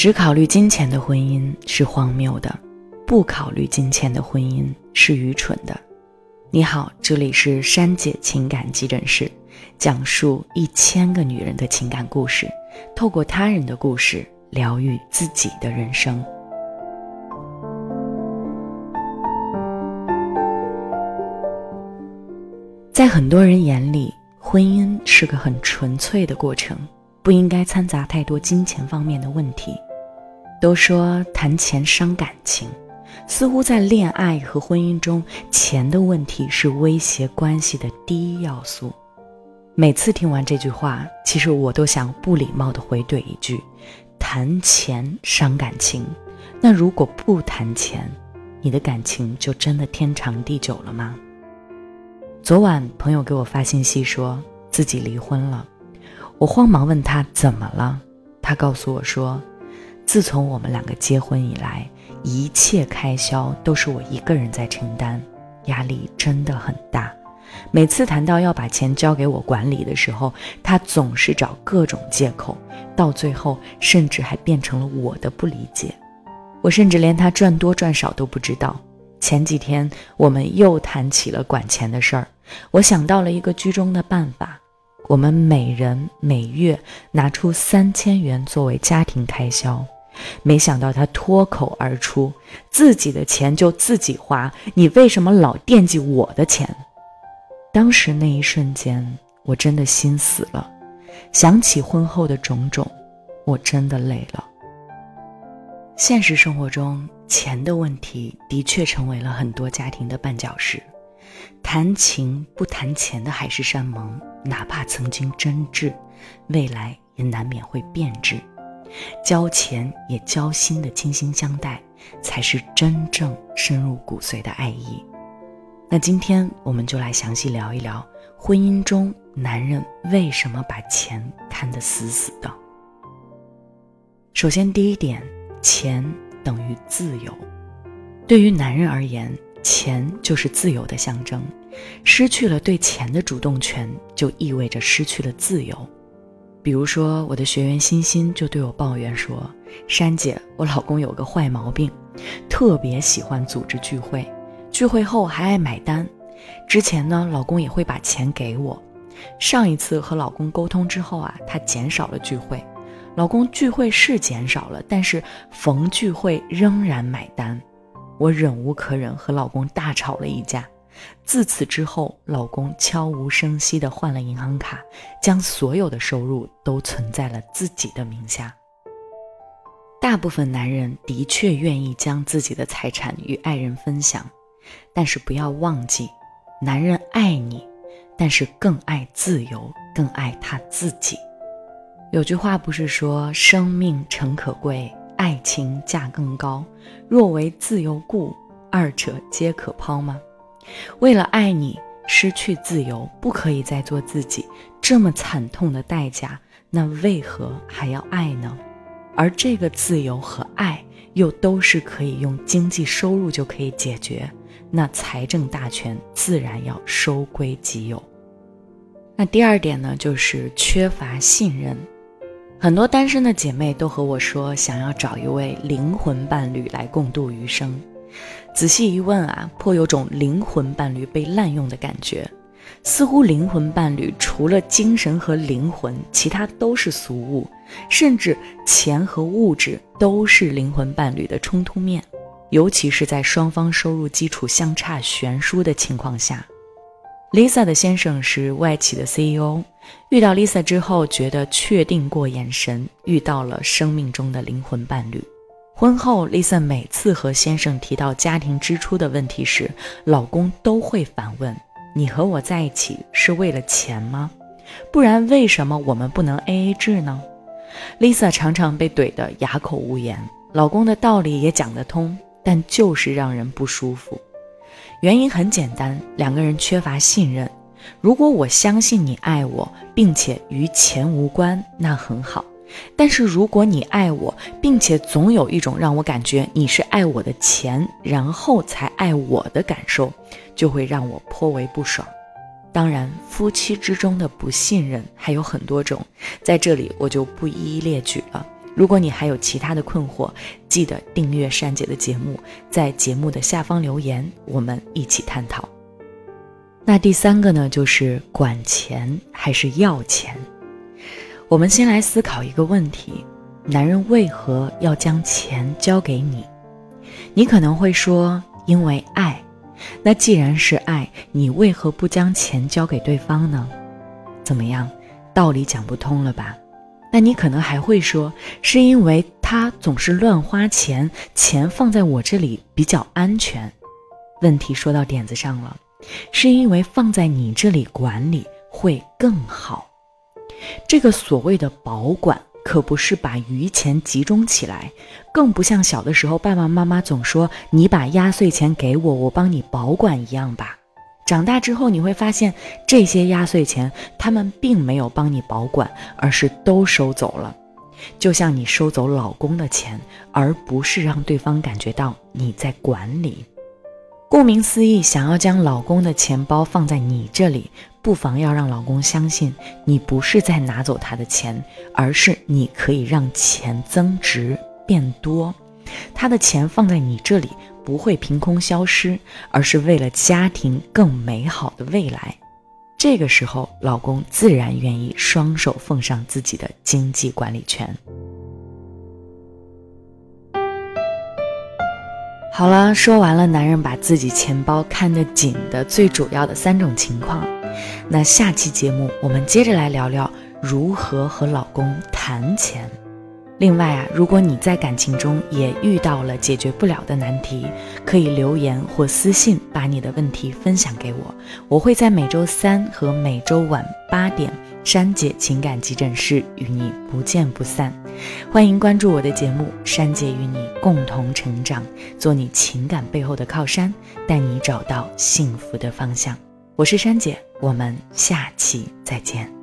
只考虑金钱的婚姻是荒谬的，不考虑金钱的婚姻是愚蠢的。你好，这里是珊姐情感急诊室，讲述一千个女人的情感故事，透过他人的故事疗愈自己的人生。在很多人眼里，婚姻是个很纯粹的过程，不应该掺杂太多金钱方面的问题。都说谈钱伤感情，似乎在恋爱和婚姻中，钱的问题是威胁关系的第一要素。每次听完这句话，其实我都想不礼貌地回怼一句：谈钱伤感情，那如果不谈钱，你的感情就真的天长地久了吗？昨晚朋友给我发信息说自己离婚了，我慌忙问他怎么了，他告诉我说。自从我们两个结婚以来，一切开销都是我一个人在承担，压力真的很大。每次谈到要把钱交给我管理的时候，他总是找各种借口，到最后甚至还变成了我的不理解。我甚至连他赚多赚少都不知道。前几天我们又谈起了管钱的事儿，我想到了一个居中的办法。我们每人每月拿出三千元作为家庭开销。没想到他脱口而出：“自己的钱就自己花，你为什么老惦记我的钱？”当时那一瞬间，我真的心死了。想起婚后的种种，我真的累了。现实生活中，钱的问题的确成为了很多家庭的绊脚石。谈情不谈钱的海誓山盟，哪怕曾经真挚，未来也难免会变质。交钱也交心的倾心相待，才是真正深入骨髓的爱意。那今天我们就来详细聊一聊婚姻中男人为什么把钱看得死死的。首先，第一点，钱等于自由。对于男人而言，钱就是自由的象征。失去了对钱的主动权，就意味着失去了自由。比如说，我的学员欣欣就对我抱怨说：“珊姐，我老公有个坏毛病，特别喜欢组织聚会，聚会后还爱买单。之前呢，老公也会把钱给我。上一次和老公沟通之后啊，他减少了聚会。老公聚会是减少了，但是逢聚会仍然买单。我忍无可忍，和老公大吵了一架。”自此之后，老公悄无声息地换了银行卡，将所有的收入都存在了自己的名下。大部分男人的确愿意将自己的财产与爱人分享，但是不要忘记，男人爱你，但是更爱自由，更爱他自己。有句话不是说“生命诚可贵，爱情价更高，若为自由故，二者皆可抛”吗？为了爱你失去自由，不可以再做自己，这么惨痛的代价，那为何还要爱呢？而这个自由和爱又都是可以用经济收入就可以解决，那财政大权自然要收归己有。那第二点呢，就是缺乏信任。很多单身的姐妹都和我说，想要找一位灵魂伴侣来共度余生。仔细一问啊，颇有种灵魂伴侣被滥用的感觉，似乎灵魂伴侣除了精神和灵魂，其他都是俗物，甚至钱和物质都是灵魂伴侣的冲突面，尤其是在双方收入基础相差悬殊的情况下。Lisa 的先生是外企的 CEO，遇到 Lisa 之后，觉得确定过眼神，遇到了生命中的灵魂伴侣。婚后，Lisa 每次和先生提到家庭支出的问题时，老公都会反问：“你和我在一起是为了钱吗？不然为什么我们不能 AA 制呢？”Lisa 常常被怼得哑口无言，老公的道理也讲得通，但就是让人不舒服。原因很简单，两个人缺乏信任。如果我相信你爱我，并且与钱无关，那很好。但是如果你爱我，并且总有一种让我感觉你是爱我的钱，然后才爱我的感受，就会让我颇为不爽。当然，夫妻之中的不信任还有很多种，在这里我就不一一列举了，如果你还有其他的困惑，记得订阅珊姐的节目，在节目的下方留言，我们一起探讨。那第三个呢，就是管钱还是要钱？我们先来思考一个问题：男人为何要将钱交给你？你可能会说，因为爱。那既然是爱，你为何不将钱交给对方呢？怎么样，道理讲不通了吧？那你可能还会说，是因为他总是乱花钱，钱放在我这里比较安全。问题说到点子上了，是因为放在你这里管理会更好。这个所谓的保管，可不是把余钱集中起来，更不像小的时候爸爸妈妈总说你把压岁钱给我，我帮你保管一样吧。长大之后你会发现，这些压岁钱他们并没有帮你保管，而是都收走了，就像你收走老公的钱，而不是让对方感觉到你在管理。顾名思义，想要将老公的钱包放在你这里，不妨要让老公相信你不是在拿走他的钱，而是你可以让钱增值变多，他的钱放在你这里。不会凭空消失，而是为了家庭更美好的未来。这个时候，老公自然愿意双手奉上自己的经济管理权。好了，说完了男人把自己钱包看得紧的最主要的三种情况，那下期节目我们接着来聊聊如何和老公谈钱。另外啊，如果你在感情中也遇到了解决不了的难题，可以留言或私信把你的问题分享给我，我会在每周三和每周晚八点，珊姐情感急诊室与你不见不散。欢迎关注我的节目，珊姐与你共同成长，做你情感背后的靠山，带你找到幸福的方向。我是珊姐，我们下期再见。